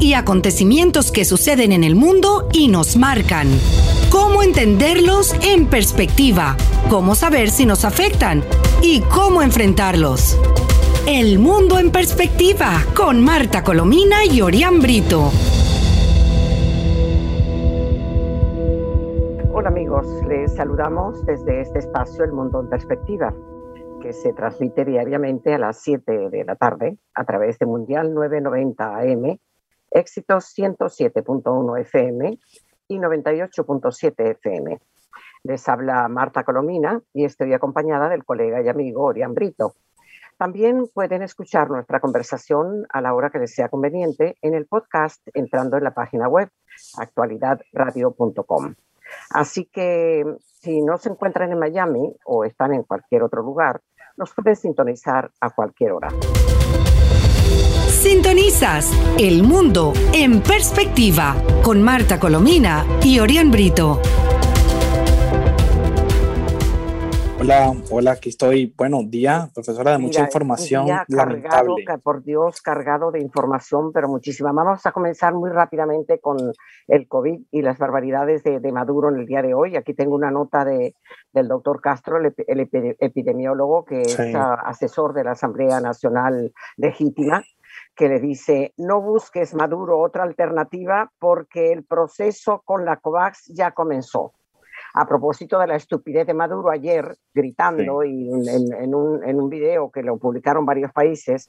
y acontecimientos que suceden en el mundo y nos marcan. Cómo entenderlos en perspectiva, cómo saber si nos afectan y cómo enfrentarlos. El mundo en perspectiva con Marta Colomina y Orián Brito. Hola amigos, les saludamos desde este espacio El Mundo en Perspectiva que se transmite diariamente a las 7 de la tarde a través de Mundial 990 AM, Éxitos 107.1 FM y 98.7 FM. Les habla Marta Colomina y estoy acompañada del colega y amigo Orián Brito. También pueden escuchar nuestra conversación a la hora que les sea conveniente en el podcast entrando en la página web actualidadradio.com. Así que si no se encuentran en Miami o están en cualquier otro lugar, nos pueden sintonizar a cualquier hora. Sintonizas El Mundo en Perspectiva con Marta Colomina y Orián Brito. Hola, hola, aquí estoy. Bueno, día, profesora, de mucha información. Día cargado, por Dios, cargado de información, pero muchísima. Vamos a comenzar muy rápidamente con el COVID y las barbaridades de, Maduro en el día de hoy. Aquí tengo una nota de, del doctor Castro, el, epidemiólogo, que es asesor de la Asamblea Nacional Legítima que le dice, no busques Maduro otra alternativa porque el proceso con la COVAX ya comenzó a propósito de la estupidez de Maduro ayer, gritando y en, un, en un video que lo publicaron varios países,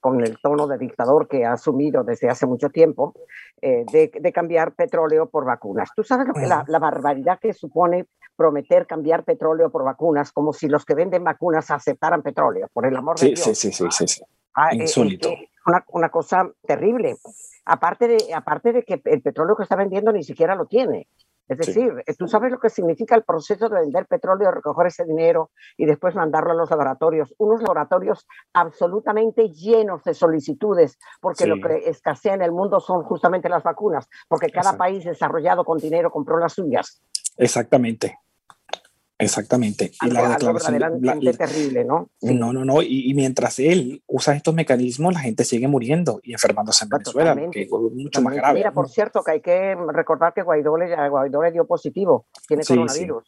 con el tono de dictador que ha asumido desde hace mucho tiempo, eh, de, cambiar petróleo por vacunas. ¿Tú sabes lo que la, barbaridad que supone prometer cambiar petróleo por vacunas, como si los que venden vacunas aceptaran petróleo, por el amor de Dios? Sí, sí, sí, sí, Ah, eh, Insólito. una, una, cosa terrible. Aparte de, aparte de que el petróleo que está vendiendo ni siquiera lo tiene. Es decir, eh, tú sabes lo que significa el proceso de vender petróleo, recoger ese dinero y después mandarlo a los laboratorios. Unos laboratorios absolutamente llenos de solicitudes, porque lo que escasea en el mundo son justamente las vacunas, porque cada país desarrollado con dinero compró las suyas. Exactamente. Exactamente. y la declaración terrible, ¿no? No, no, no. Y, mientras él usa estos mecanismos, la gente sigue muriendo y enfermándose en Venezuela, que es mucho más grave. Mira, por cierto, que hay que recordar que Guaidó le, Guaidó le dio positivo, tiene coronavirus.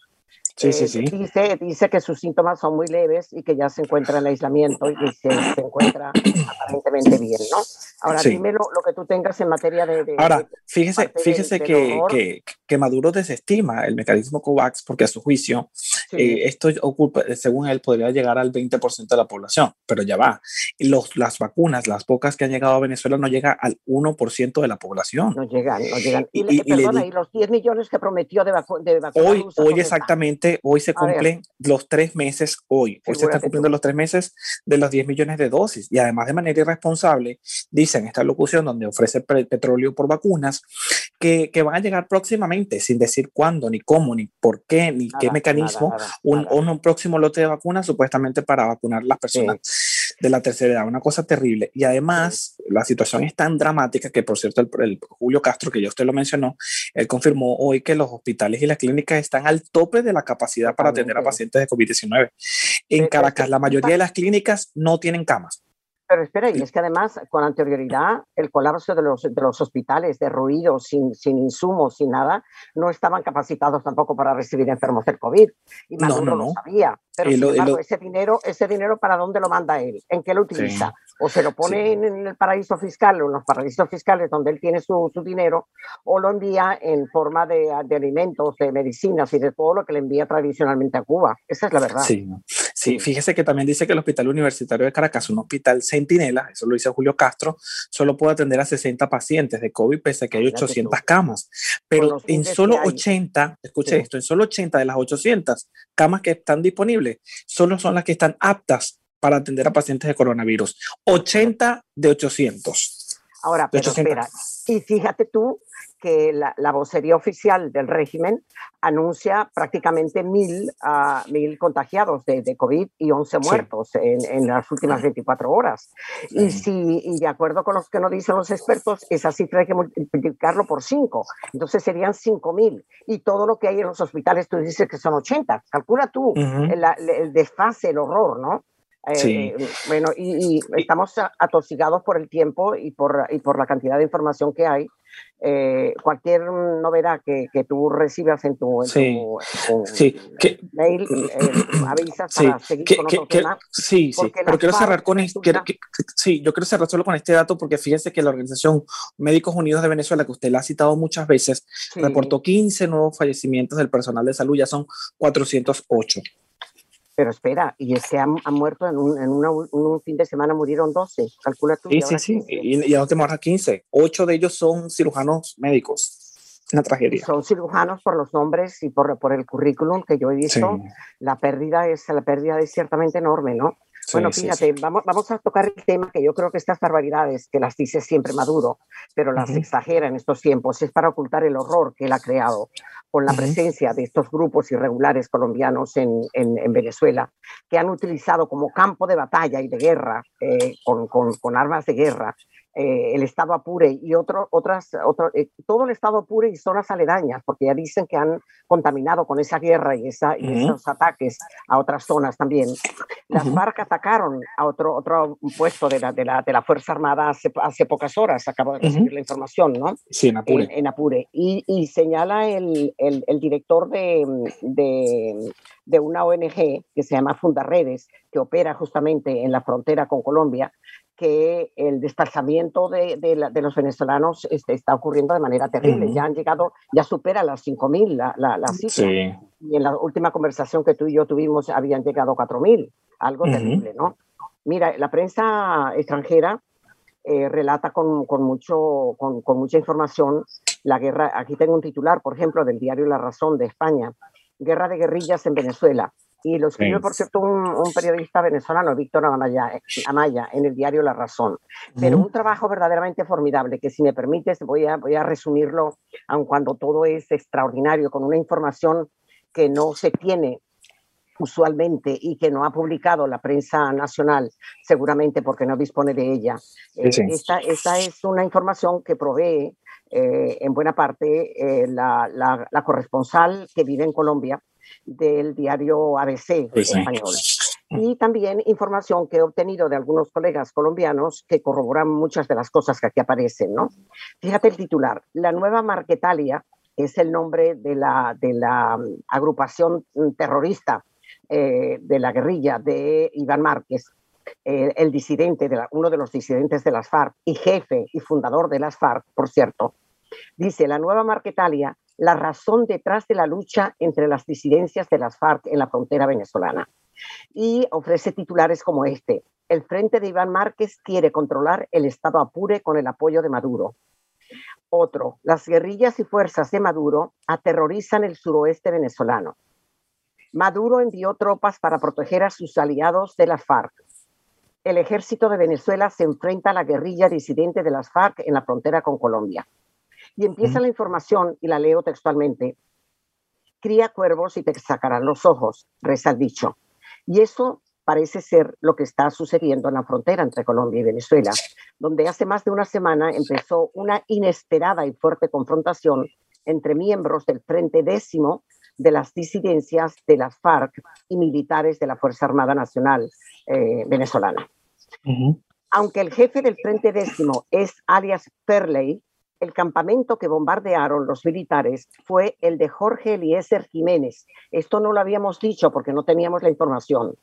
Sí, sí, sí. Dice, dice que sus síntomas son muy leves y que ya se encuentra en aislamiento y que se, encuentra aparentemente bien, ¿no? Ahora, dime lo, que tú tengas en materia de... Ahora, fíjese, fíjese que, que, que, Maduro desestima el mecanismo COVAX porque a su juicio eh, esto ocupa, según él, podría llegar al 20% de la población, pero ya va. Los, las vacunas, las pocas que han llegado a Venezuela, no llega al 1% de la población. No llegan, no llegan. Y, perdona, y, los 10 millones que prometió de, vacunas. Hoy, hoy exactamente hoy se cumplen los tres meses, hoy, hoy se están cumpliendo los tres meses de los 10 millones de dosis y además de manera irresponsable, dicen esta locución donde ofrece petróleo por vacunas, que, que, van a llegar próximamente, sin decir cuándo, ni cómo, ni por qué, ni qué mecanismo, un, un, próximo lote de vacunas supuestamente para vacunar las personas de la tercera edad, una cosa terrible. Y además, la situación es tan dramática que, por cierto, el, Julio Castro, que ya usted lo mencionó, él confirmó hoy que los hospitales y las clínicas están al tope de la capacidad para atender a pacientes de COVID-19. En Caracas, la mayoría de las clínicas no tienen camas. Pero espera, y es que además, con anterioridad, el colapso de los, de los hospitales, de ruido, sin, sin insumos, sin nada, no estaban capacitados tampoco para recibir enfermos del COVID. Y Maduro no, no, lo sabía. Pero sin embargo, ese, dinero, ese dinero, ¿para dónde lo manda él? ¿En qué lo utiliza? O se lo pone en, el paraíso fiscal o en los paraísos fiscales donde él tiene su, su dinero, o lo envía en forma de, de, alimentos, de medicinas y de todo lo que le envía tradicionalmente a Cuba. Esa es la verdad. Sí, sí fíjese que también dice que el Hospital Universitario de Caracas, un hospital centinela, eso lo dice Julio Castro, solo puede atender a 60 pacientes de COVID, pese a que hay 800 camas. Pero en solo 80, escuche esto, en solo 80 de las 800 camas que están disponibles, solo son las que están aptas para atender a pacientes de coronavirus. 80 de 800. Ahora, pero espera, y fíjate tú que la, vocería oficial del régimen anuncia prácticamente mil, uh, mil contagiados de, de, COVID y 11 muertos en, en, las últimas 24 horas. Y, si, y de acuerdo con lo que nos dicen los expertos, esa cifra hay que multiplicarlo por 5. Entonces serían 5 mil. Y todo lo que hay en los hospitales, tú dices que son 80. Calcula tú el, el desfase, el horror, ¿no? Eh, bueno, y, estamos atosigados por el tiempo y por, y por la cantidad de información que hay. Eh, cualquier novedad que, que, tú recibas en tu, sí, mail, eh, avisas para seguir con otro tema. Sí, sí, pero quiero cerrar con este, sí, yo quiero cerrar solo con este dato porque fíjese que la Organización Médicos Unidos de Venezuela, que usted la ha citado muchas veces, reportó 15 nuevos fallecimientos del personal de salud, ya son 408. Pero espera, y que han, muerto en, un, en un, fin de semana, murieron 12, calcula tú. Sí, sí, sí, y, y a dónde 15. Ocho de ellos son cirujanos médicos. Una tragedia. son cirujanos por los nombres y por, por el currículum que yo he visto. La pérdida es la pérdida es ciertamente enorme, ¿no? Bueno, fíjate, Vamos, vamos a tocar el tema que yo creo que estas barbaridades, que las dice siempre Maduro, pero las exagera en estos tiempos, es para ocultar el horror que él ha creado con la presencia de estos grupos irregulares colombianos en, en, Venezuela, que han utilizado como campo de batalla y de guerra, eh, con, con, con, armas de guerra, eh, el Estado Apure y otro, otras, otro, eh, todo el Estado Apure y zonas aledañas, porque ya dicen que han contaminado con esa guerra y, esa, esos ataques a otras zonas también. Las FARC atacaron a otro, otro puesto de la, de la, de la Fuerza Armada hace, hace, pocas horas, acabo de recibir la información, ¿no? Sí, en Apure. En, Apure. Y, y, señala el, el, el director de, de, de una ONG que se llama Fundaredes, que opera justamente en la frontera con Colombia, que el desplazamiento de, de, los venezolanos este, está ocurriendo de manera terrible. Ya han llegado, ya supera las 5.000 la, la, la cifra. Y en la última conversación que tú y yo tuvimos habían llegado 4.000. Algo terrible, ¿no? Mira, la prensa extranjera eh, relata con, con mucho, con, con, mucha información la guerra. Aquí tengo un titular, por ejemplo, del diario La Razón de España. Guerra de guerrillas en Venezuela. Y lo escribe, por cierto, un, periodista venezolano, Víctor Amaya, Amaya, en el diario La Razón. Pero un trabajo verdaderamente formidable, que si me permites voy a, voy a resumirlo, aun cuando todo es extraordinario, con una información que no se tiene usualmente y que no ha publicado la prensa nacional, seguramente porque no dispone de ella. Eh, esta, esta, es una información que provee eh, en buena parte eh, la, la, la, corresponsal que vive en Colombia del diario ABC español. Y también información que he obtenido de algunos colegas colombianos que corroboran muchas de las cosas que aquí aparecen. ¿no? Fíjate el titular, la nueva Marquetalia es el nombre de la, de la um, agrupación terrorista eh, de la guerrilla de Iván Márquez, eh, el disidente, de uno de los disidentes de las FARC y jefe y fundador de las FARC, por cierto, dice, la nueva Marquetalia la razón detrás de la lucha entre las disidencias de las FARC en la frontera venezolana. Y ofrece titulares como este. El frente de Iván Márquez quiere controlar el Estado Apure con el apoyo de Maduro. Otro, las guerrillas y fuerzas de Maduro aterrorizan el suroeste venezolano. Maduro envió tropas para proteger a sus aliados de las FARC. El ejército de Venezuela se enfrenta a la guerrilla disidente de las FARC en la frontera con Colombia. Y empieza la información y la leo textualmente. Cría cuervos y te sacarán los ojos, reza el dicho. Y eso parece ser lo que está sucediendo en la frontera entre Colombia y Venezuela, donde hace más de una semana empezó una inesperada y fuerte confrontación entre miembros del Frente Décimo de las disidencias de las FARC y militares de la Fuerza Armada Nacional eh, venezolana. Aunque el jefe del Frente Décimo es alias Perley, el campamento que bombardearon los militares fue el de Jorge Eliezer Jiménez. Esto no lo habíamos dicho porque no teníamos la información.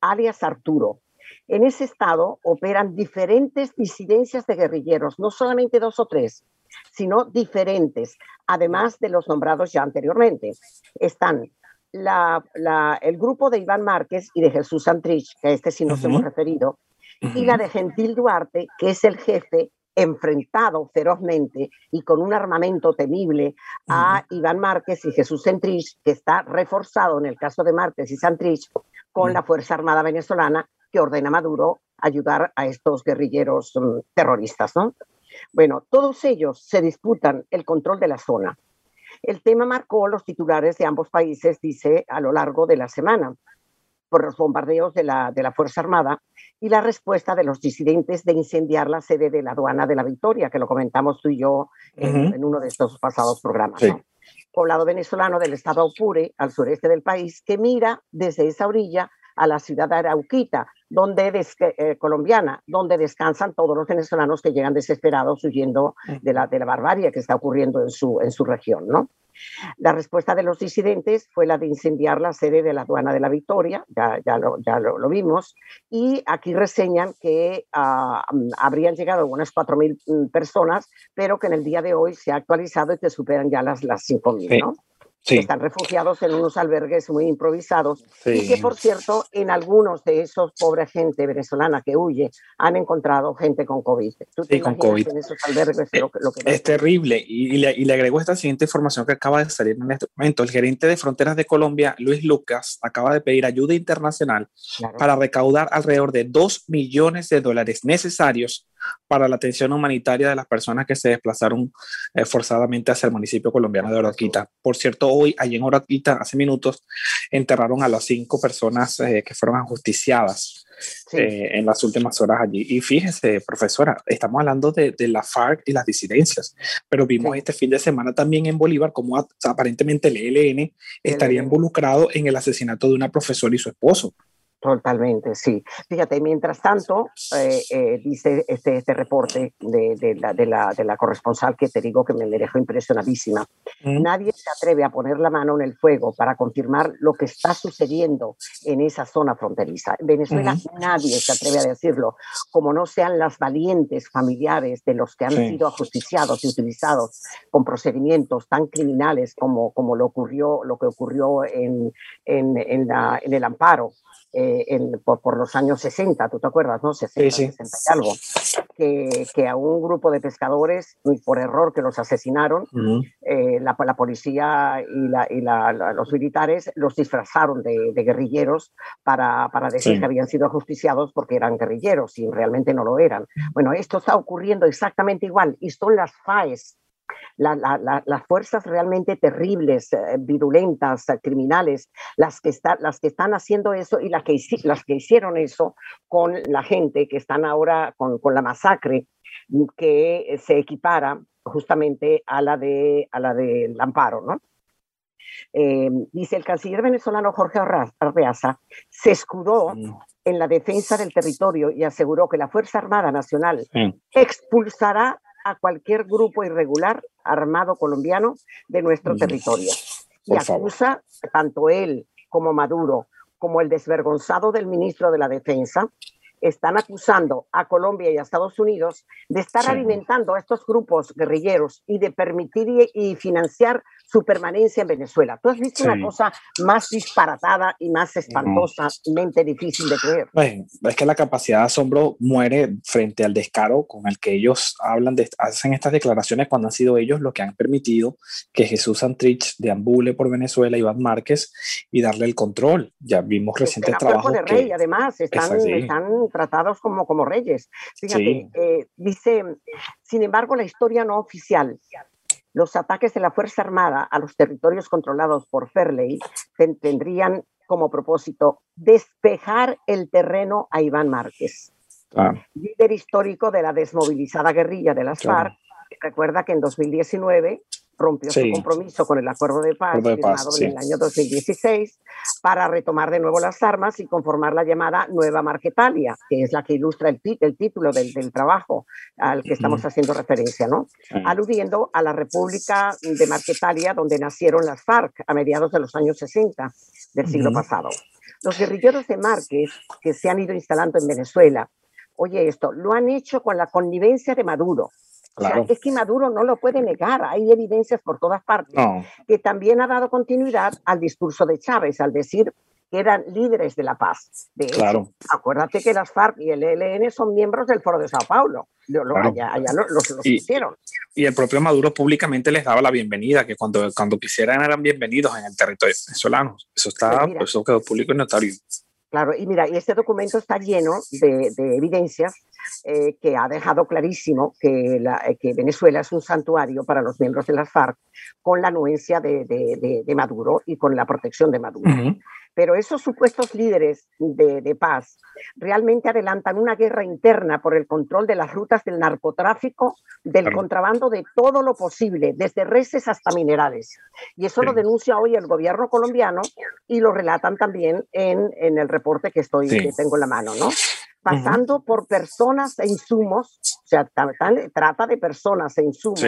Alias Arturo. En ese estado operan diferentes disidencias de guerrilleros, no solamente dos o tres, sino diferentes, además de los nombrados ya anteriormente. Están el grupo de Iván Márquez y de Jesús Santrich, que a este sí nos hemos referido, y la de Gentil Duarte, que es el jefe enfrentado ferozmente y con un armamento temible a Iván Márquez y Jesús Santrich, que está reforzado en el caso de Márquez y Santrich con la Fuerza Armada Venezolana que ordena a Maduro ayudar a estos guerrilleros mm, terroristas. ¿no? Bueno, todos ellos se disputan el control de la zona. El tema marcó los titulares de ambos países, dice, a lo largo de la semana por los bombardeos de la, de la Fuerza Armada y la respuesta de los disidentes de incendiar la sede de la aduana de la Victoria, que lo comentamos tú y yo en, uno de estos pasados programas. Poblado venezolano del estado Apure, al sureste del país, que mira desde esa orilla a la ciudad de Arauquita, donde eh, colombiana, donde descansan todos los venezolanos que llegan desesperados huyendo de la, de la barbarie que está ocurriendo en su, en su región, ¿no? La respuesta de los disidentes fue la de incendiar la sede de la aduana de la Victoria, ya, ya, lo, ya lo, vimos, y aquí reseñan que ah, habrían llegado unas 4.000 mm, personas, pero que en el día de hoy se ha actualizado y que superan ya las, las 5.000, ¿no? Que están refugiados en unos albergues muy improvisados y que, por cierto, en algunos de esos pobre gente venezolana que huye han encontrado gente con COVID. sí, con COVID. En esos albergues lo que, es terrible. Y, le, y, le, agrego esta siguiente información que acaba de salir en este momento. El gerente de Fronteras de Colombia, Luis Lucas, acaba de pedir ayuda internacional para recaudar alrededor de 2 millones de dólares necesarios para la atención humanitaria de las personas que se desplazaron eh, forzadamente hacia el municipio colombiano de Oroquita. Por cierto, hoy, allí en Oroquita, hace minutos, enterraron a las cinco personas eh, que fueron ajusticiadas eh, en las últimas horas allí. Y fíjese, profesora, estamos hablando de, la FARC y las disidencias, pero vimos este fin de semana también en Bolívar cómo aparentemente el ELN estaría involucrado en el asesinato de una profesora y su esposo. Totalmente, sí. Fíjate, mientras tanto, eh, eh, dice este, este reporte de, de, la, de, la, de, la, corresponsal que te digo que me, dejó impresionadísima, nadie se atreve a poner la mano en el fuego para confirmar lo que está sucediendo en esa zona fronteriza. En Venezuela nadie se atreve a decirlo, como no sean las valientes familiares de los que han sido ajusticiados y utilizados con procedimientos tan criminales como, como lo, ocurrió, lo que ocurrió en, en, en, la, en el amparo eh, por, los años 60, ¿tú te acuerdas? ¿no? 60, sí, 60 y algo, que, que, a un grupo de pescadores, por error que los asesinaron, eh, la, la, policía y, la, y los militares los disfrazaron de, guerrilleros para, para decir que habían sido ajusticiados porque eran guerrilleros y realmente no lo eran. Bueno, esto está ocurriendo exactamente igual y son las FAES las fuerzas realmente terribles, eh, virulentas, eh, criminales, las que, las que están haciendo eso y las que, las que hicieron eso con la gente que están ahora con, la masacre mm, que se equipara justamente a la de a la del amparo, ¿no? Eh, dice el canciller venezolano Jorge Arreaza se escudó mm. en la defensa del territorio y aseguró que la Fuerza Armada Nacional expulsará a cualquier grupo irregular armado colombiano de nuestro territorio. Y acusa tanto él como Maduro, como el desvergonzado del ministro de la Defensa, están acusando a Colombia y a Estados Unidos de estar alimentando a estos grupos guerrilleros y de permitir y, financiar su permanencia en Venezuela. Tú has visto una cosa más disparatada y más espantosamente difícil de creer. es que la capacidad de asombro muere frente al descaro con el que ellos hablan, de, hacen estas declaraciones cuando han sido ellos los que han permitido que Jesús Santrich deambule por Venezuela, Iván Márquez, y darle el control. Ya vimos recientes trabajos. de rey, además, están, están tratados como, como reyes. Fíjate, eh, dice, sin embargo, la historia no oficial los ataques de la Fuerza Armada a los territorios controlados por Fairley tendrían como propósito despejar el terreno a Iván Márquez, líder histórico de la desmovilizada guerrilla de las FARC. Recuerda que en 2019 rompió su compromiso con el acuerdo de paz, firmado en el año 2016 para retomar de nuevo las armas y conformar la llamada Nueva Marquetalia, que es la que ilustra el, el título del, del, trabajo al que estamos haciendo referencia, ¿no? Aludiendo a la República de Marquetalia, donde nacieron las FARC a mediados de los años 60 del siglo pasado. Los guerrilleros de Márquez, que se han ido instalando en Venezuela, oye esto, lo han hecho con la connivencia de Maduro, es que Maduro no lo puede negar, hay evidencias por todas partes, que también ha dado continuidad al discurso de Chávez, al decir que eran líderes de la paz. De claro. acuérdate que las FARC y el ELN son miembros del Foro de Sao Paulo. Allá, los, hicieron. Y el propio Maduro públicamente les daba la bienvenida, que cuando, cuando quisieran eran bienvenidos en el territorio venezolano. Eso, está, pues eso quedó público y notario. Claro, y mira, y este documento está lleno de, evidencias eh, que ha dejado clarísimo que, eh, que, Venezuela es un santuario para los miembros de las FARC con la anuencia de, Maduro y con la protección de Maduro. Pero esos supuestos líderes de, paz realmente adelantan una guerra interna por el control de las rutas del narcotráfico, del contrabando de todo lo posible, desde reses hasta minerales. Y eso lo denuncia hoy el gobierno colombiano y lo relatan también en, el reporte que, estoy, que tengo en la mano, ¿no? pasando por personas e insumos, o sea, trata de personas e insumos,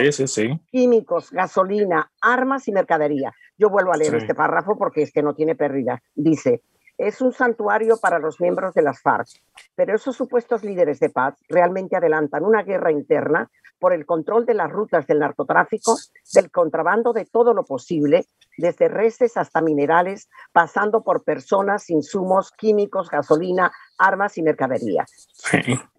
químicos, gasolina, armas y mercadería. Yo vuelvo a leer este párrafo porque es que no tiene pérdida. Dice, es un santuario para los miembros de las FARC, pero esos supuestos líderes de paz realmente adelantan una guerra interna por el control de las rutas del narcotráfico, del contrabando de todo lo posible, desde reses hasta minerales, pasando por personas, insumos, químicos, gasolina, armas y mercadería.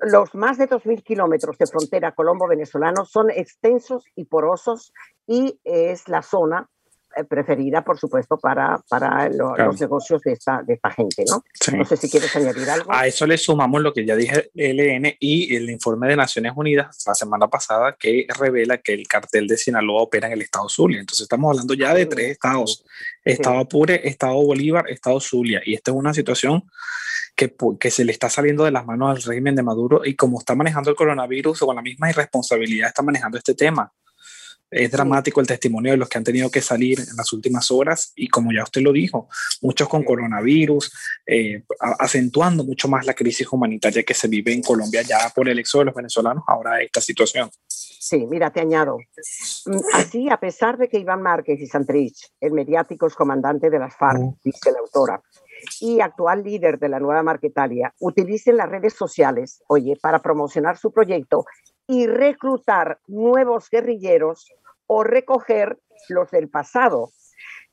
Los más de 2.000 kilómetros de frontera colombo-venezolano son extensos y porosos y es la zona preferida, por supuesto, para, para los negocios de esta, de esta gente, ¿no? No sé si quieres añadir algo. A eso le sumamos lo que ya dije ELN y el informe de Naciones Unidas la semana pasada que revela que el cartel de Sinaloa opera en el estado Zulia. Entonces estamos hablando ya de tres estados. Estado Apure, Estado Bolívar, Estado Zulia. Y esta es una situación que, que, se le está saliendo de las manos al régimen de Maduro y como está manejando el coronavirus o con la misma irresponsabilidad está manejando este tema. Es dramático el testimonio de los que han tenido que salir en las últimas horas y como ya usted lo dijo, muchos con coronavirus, eh, acentuando mucho más la crisis humanitaria que se vive en Colombia ya por el éxodo de los venezolanos, ahora esta situación. Sí, mira, te añado. Mm, así, a pesar de que Iván Márquez y Santrich, el mediático comandante de las FARC, dice la autora, y actual líder de la nueva Marquetalia, utilicen las redes sociales, oye, para promocionar su proyecto y reclutar nuevos guerrilleros o recoger los del pasado.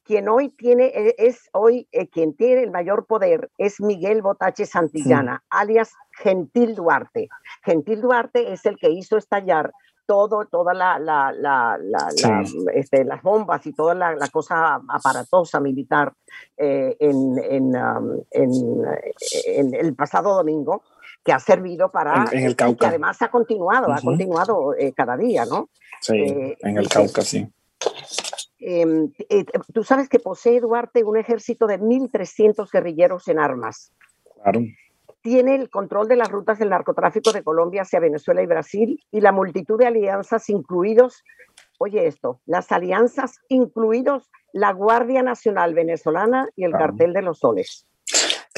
Quien hoy tiene, e, es hoy eh, quien tiene el mayor poder es Miguel Botache Santillana, alias Gentil Duarte. Gentil Duarte es el que hizo estallar todo, toda la, la, la, este, las bombas y toda la, cosa aparatosa militar eh, en, en, um, en, en, el pasado domingo, que ha servido para... En, el Cauca. Que además ha continuado, ha continuado eh, cada día, ¿no? Sí, eh, en el Cauca, sí. Em, eh, tú sabes que posee Duarte un ejército de 1.300 guerrilleros en armas. Claro. Tiene el control de las rutas del narcotráfico de Colombia hacia Venezuela y Brasil y la multitud de alianzas incluidos, oye esto, las alianzas incluidos la Guardia Nacional Venezolana y el Cartel de los Soles.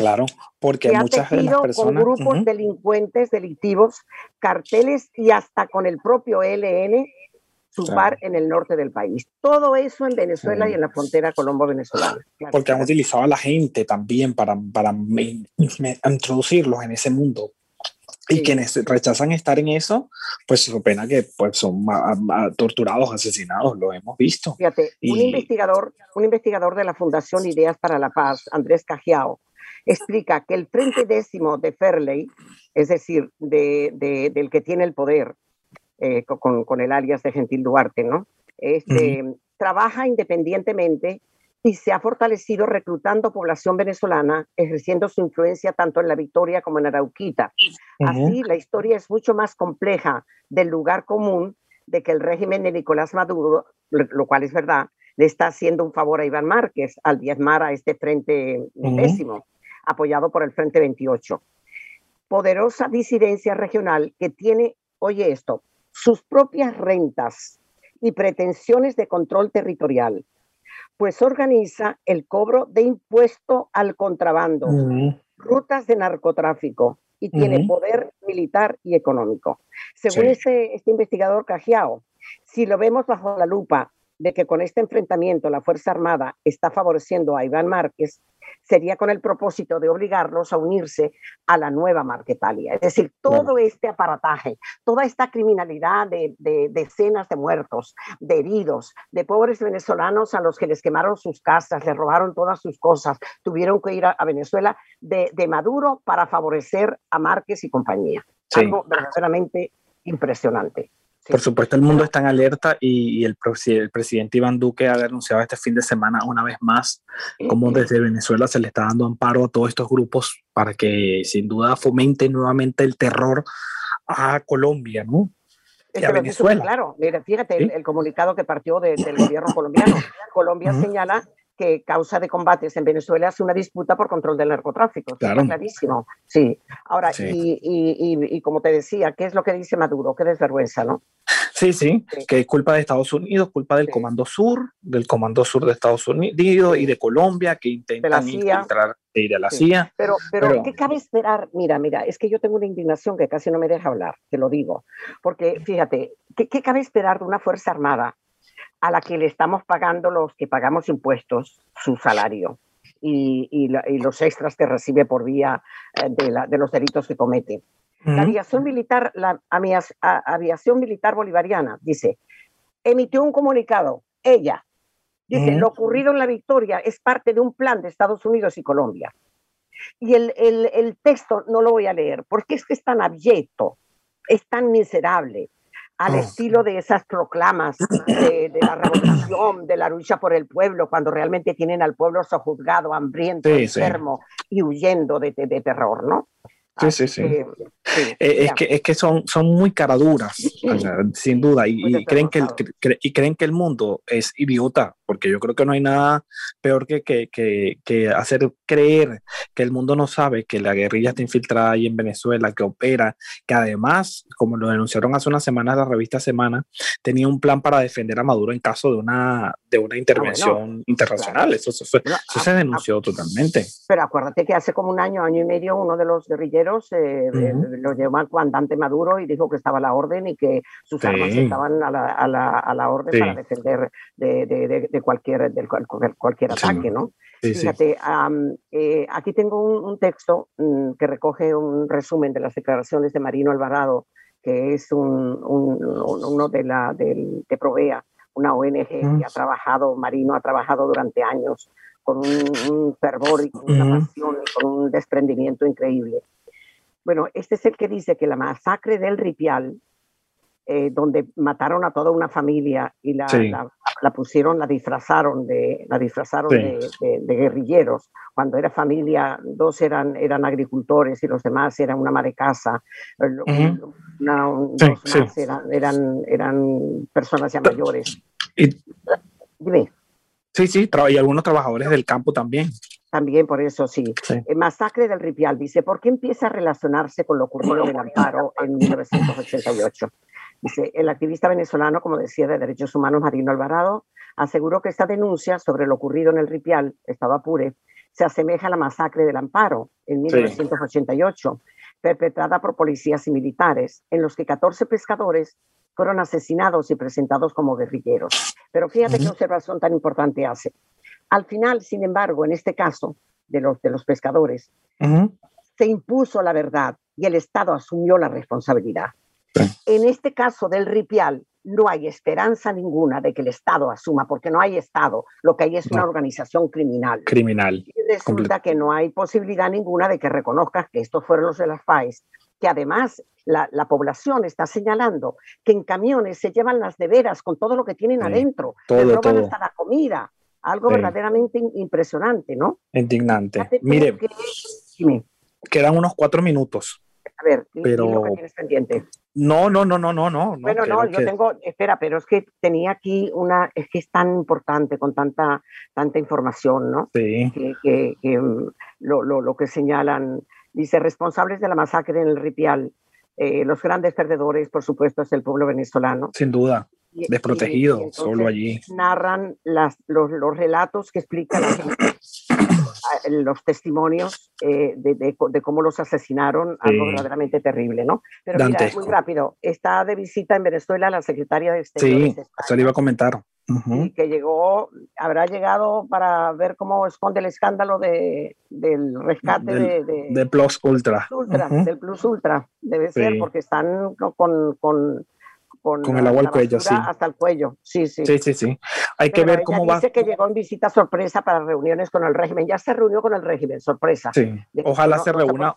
Claro, porque muchas de las personas... Con grupos delincuentes, delictivos, carteles y hasta con el propio ELN, su bar en el norte del país. Todo eso en Venezuela y en la frontera colombo-venezolana. Porque han utilizado a la gente también para, para introducirlos en ese mundo. Y quienes rechazan estar en eso, pues su pena que pues, son torturados, asesinados, lo hemos visto. Fíjate, un, investigador, un investigador de la Fundación Ideas para la Paz, Andrés Cajiao, explica que el Frente Décimo de Fairley, es decir, de, del que tiene el poder, eh, con, con, el alias de Gentil Duarte, ¿no? Este, Trabaja independientemente y se ha fortalecido reclutando población venezolana, ejerciendo su influencia tanto en la Victoria como en Arauquita. Así, la historia es mucho más compleja del lugar común de que el régimen de Nicolás Maduro, lo cual es verdad, le está haciendo un favor a Iván Márquez al diezmar a este frente décimo apoyado por el Frente 28. Poderosa disidencia regional que tiene, oye esto, sus propias rentas y pretensiones de control territorial, pues organiza el cobro de impuesto al contrabando, rutas de narcotráfico y tiene poder militar y económico. Según este, este investigador Cajiao, si lo vemos bajo la lupa de que con este enfrentamiento la Fuerza Armada está favoreciendo a Iván Márquez, sería con el propósito de obligarlos a unirse a la nueva Marquetalia. Es decir, todo este aparataje, toda esta criminalidad de, decenas de muertos, de heridos, de pobres venezolanos a los que les quemaron sus casas, les robaron todas sus cosas, tuvieron que ir a, Venezuela de, Maduro para favorecer a Márquez y compañía. Algo verdaderamente impresionante. Por supuesto, el mundo está en alerta y, el, presidente Iván Duque ha denunciado este fin de semana una vez más cómo desde Venezuela se le está dando amparo a todos estos grupos para que sin duda fomenten nuevamente el terror a Colombia, ¿no? Venezuela. Claro, mira, fíjate el, comunicado que partió del gobierno colombiano. Colombia señala que causa de combates en Venezuela es una disputa por control del narcotráfico. Claro. clarísimo. Sí. Ahora, Y, y, y, como te decía, ¿qué es lo que dice Maduro? Qué desvergüenza, ¿no? Sí, sí, que es culpa de Estados Unidos, culpa del Comando Sur, del Comando Sur de Estados Unidos y de Colombia que intentan infiltrar e ir a la CIA. Pero, pero, ¿qué cabe esperar? Mira, mira, es que yo tengo una indignación que casi no me deja hablar, te lo digo. Porque fíjate, ¿qué, qué cabe esperar de una Fuerza Armada a la que le estamos pagando los que pagamos impuestos su salario? Y, y, los extras que recibe por vía eh, de, la, de los delitos que comete. La aviación militar, la aviación militar bolivariana, dice, emitió un comunicado, ella, dice, lo ocurrido en la victoria es parte de un plan de Estados Unidos y Colombia. Y el, el, el texto no lo voy a leer, porque es que es tan abyecto, es tan miserable, al oh. estilo de esas proclamas de, la revolución, de la lucha por el pueblo, cuando realmente tienen al pueblo sojuzgado, hambriento, enfermo y huyendo de, de, terror, ¿no? Sí, sí, sí. Eh, es, que, es que son, son muy caraduras, sin duda, y, creen que el, y creen que el mundo es idiota, porque yo creo que no hay nada peor que, que, que, hacer creer que el mundo no sabe que la guerrilla está infiltrada ahí en Venezuela, que opera, que además, como lo denunciaron hace unas semanas la revista Semana, tenía un plan para defender a Maduro en caso de una, de una ah, intervención internacional. Eso, eso, se denunció totalmente. Pero acuérdate que hace como un año, año y medio, uno de los guerrilleros eh, lo llevó al comandante Maduro y dijo que estaba a la orden y que sus armas estaban a la, a la, a la orden para defender de, de, de, cualquier, de cualquier ataque, ¿no? Fíjate, eh, aquí tengo un, texto mm, que recoge un resumen de las declaraciones de Marino Alvarado, que es un, uno de la de, de Provea, una ONG que ha trabajado, Marino ha trabajado durante años con un, fervor y con una pasión y con un desprendimiento increíble. Bueno, este es el que dice que la masacre del Ripial, eh, donde mataron a toda una familia y la, la, pusieron, la disfrazaron de, la disfrazaron de, guerrilleros. Cuando era familia, dos eran, eran agricultores y los demás eran una ama de casa. eran, eran, personas ya mayores. Dime. Sí, sí, y algunos trabajadores del campo también. También por eso sí. El masacre del Ripial dice, ¿por qué empieza a relacionarse con lo ocurrido en el Amparo en 1988? Dice, el activista venezolano, como decía, de derechos humanos Marino Alvarado, aseguró que esta denuncia sobre lo ocurrido en el Ripial, Estado Apure, se asemeja a la masacre del Amparo en 1988, perpetrada por policías y militares, en los que 14 pescadores fueron asesinados y presentados como guerrilleros. Pero fíjate qué observación tan importante hace. Al final, sin embargo, en este caso de los, de los pescadores, se impuso la verdad y el Estado asumió la responsabilidad. En este caso del Ripial, no hay esperanza ninguna de que el Estado asuma, porque no hay Estado, lo que hay es una organización criminal. Criminal. Y resulta que no hay posibilidad ninguna de que reconozcas que estos fueron los de las FAES, que además la, población está señalando que en camiones se llevan las neveras con todo lo que tienen adentro, todo, roban hasta la comida, algo verdaderamente impresionante, ¿no? Indignante. Mire, quedan unos cuatro minutos. A ver, pero... lo que tienes pendiente? No, no, no, no, no, no. Bueno, no, yo tengo, espera, pero es que tenía aquí una, es que es tan importante con tanta, tanta información, ¿no? Sí. Que, mm, lo, lo, lo, que señalan, dice, responsables de la masacre en el Ripial, eh, los grandes perdedores, por supuesto, es el pueblo venezolano. Sin duda desprotegido, solo allí. Narran las, los, los, relatos que explican los testimonios eh, de, de, cómo los asesinaron, algo verdaderamente terrible, ¿no? Pero mira, muy rápido, está de visita en Venezuela la secretaria de Exteriores. Sí, se lo iba a comentar. y que llegó, habrá llegado para ver cómo esconde el escándalo de, del rescate de, de, Plus Ultra. Ultra Del Plus Ultra, debe ser, porque están con, con con, el agua al cuello, sí. Hasta el cuello, sí, sí. Sí, sí, sí. Hay que ver cómo va. Dice que llegó en visita sorpresa para reuniones con el régimen. Ya se reunió con el régimen, sorpresa. Sí. Ojalá se reúna,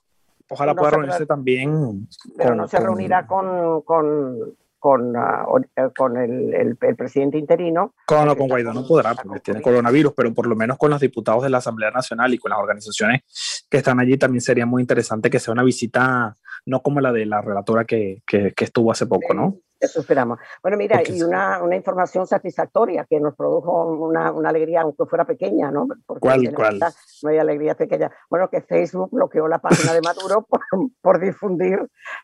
ojalá pueda reunirse también. Pero no se reunirá con, con, con, eh, con el, el, presidente interino. Con, con Guaidó no podrá, porque tiene coronavirus, pero por lo menos con los diputados de la Asamblea Nacional y con las organizaciones que están allí también sería muy interesante que sea una visita, no como la de la relatora que, que, que estuvo hace poco, ¿no? Eso esperamos. Bueno, mira, y una, una, información satisfactoria que nos produjo una, una, alegría, aunque fuera pequeña, ¿no? Porque ¿Cuál, cuál? No hay alegría pequeña. Bueno, que Facebook bloqueó la página de Maduro por, por difundir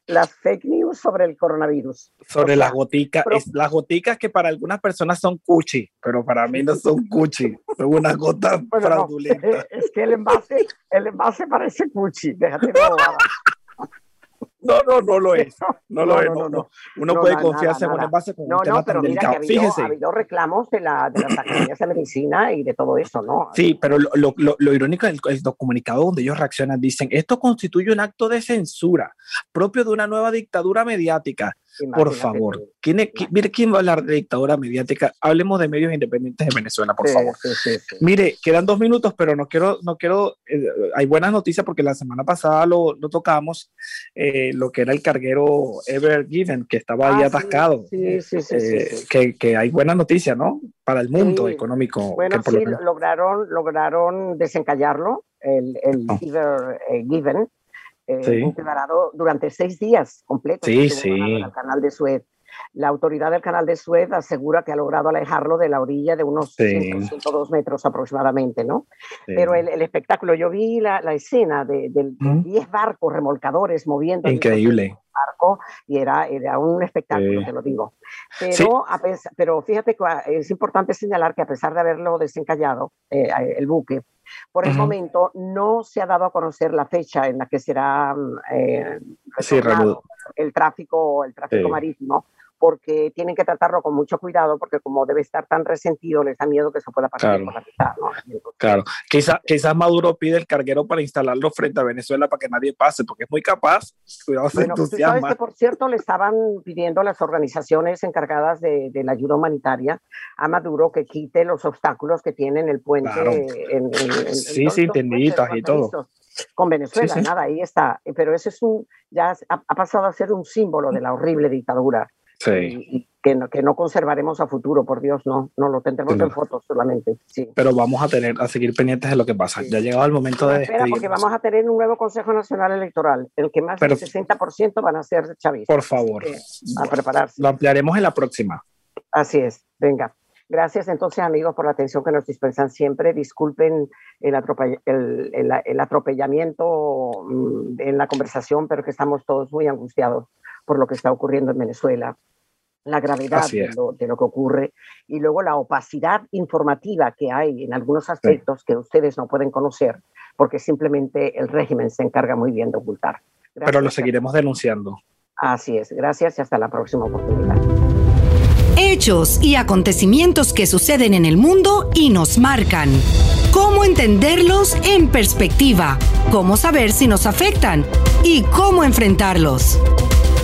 las fake news sobre el coronavirus. Sobre las goticas, las goticas que para algunas personas son cuchi, pero para mí no son cuchi, son unas gotas fraudulentas. es que el envase, el envase parece cuchi, déjate de no, no, no lo es. No, lo es. No, no, Uno puede confiarse en un envase con un tema tan delicado. Fíjese. Ha habido reclamos de, la, de las academias de medicina y de todo eso, ¿no? Sí, pero lo, lo, lo, irónico es el, el, comunicado donde ellos reaccionan. Dicen, esto constituye un acto de censura propio de una nueva dictadura mediática por favor, ¿quién, mire, ¿quién va a hablar de dictadura mediática? Hablemos de medios independientes de Venezuela, por favor. mire, quedan dos minutos, pero no quiero, no quiero, eh, hay buenas noticias porque la semana pasada lo, lo tocamos, eh, lo que era el carguero Ever Given, que estaba ahí ah, atascado. Eh, que, que, hay buenas noticias, ¿no? Para el mundo económico. Bueno, sí, lograron, lograron desencallarlo, el, el Ever Given eh, durante seis días completos sí, sí. el canal de Suez. La autoridad del canal de Suez asegura que ha logrado alejarlo de la orilla de unos 102 metros aproximadamente, ¿no? Pero el, espectáculo, yo vi la, la escena de, 10 barcos remolcadores moviendo. Increíble. Barco, y era, era un espectáculo, te lo digo. Pero, pero fíjate que es importante señalar que a pesar de haberlo desencallado, eh, el buque, por el momento no se ha dado a conocer la fecha en la que será mm, eh, el tráfico, el tráfico marítimo, porque tienen que tratarlo con mucho cuidado, porque como debe estar tan resentido, les da miedo que se pueda pasar claro. por la claro, quizás quizá Maduro pide el carguero para instalarlo frente a Venezuela para que nadie pase, porque es muy capaz. Cuidado, bueno, tú sabes que, por cierto, le estaban pidiendo a las organizaciones encargadas de, la ayuda humanitaria a Maduro que quite los obstáculos que tiene en el puente. En, sí, sí, tendiditas y todo con Venezuela, nada, ahí está. Pero eso es un, ya ha, pasado a ser un símbolo de la horrible dictadura y, que, no, que no conservaremos a futuro, por Dios, no, no lo tendremos en fotos solamente. Sí. Pero vamos a tener a seguir pendientes de lo que pasa. Ya ha llegado el momento de espera, porque vamos a tener un nuevo Consejo Nacional Electoral, el que más del 60% van a ser chavistas. Por favor. a prepararse. Lo ampliaremos en la próxima. Así es, venga. Gracias entonces amigos por la atención que nos dispensan siempre. Disculpen el, el, el, atropellamiento mm, en la conversación, pero que estamos todos muy angustiados por lo que está ocurriendo en Venezuela la gravedad de lo, que ocurre y luego la opacidad informativa que hay en algunos aspectos que ustedes no pueden conocer porque simplemente el régimen se encarga muy bien de ocultar. Pero lo seguiremos denunciando. Así es, gracias y hasta la próxima oportunidad. Hechos y acontecimientos que suceden en el mundo y nos marcan. ¿Cómo entenderlos en perspectiva? ¿Cómo saber si nos afectan? ¿Y cómo enfrentarlos?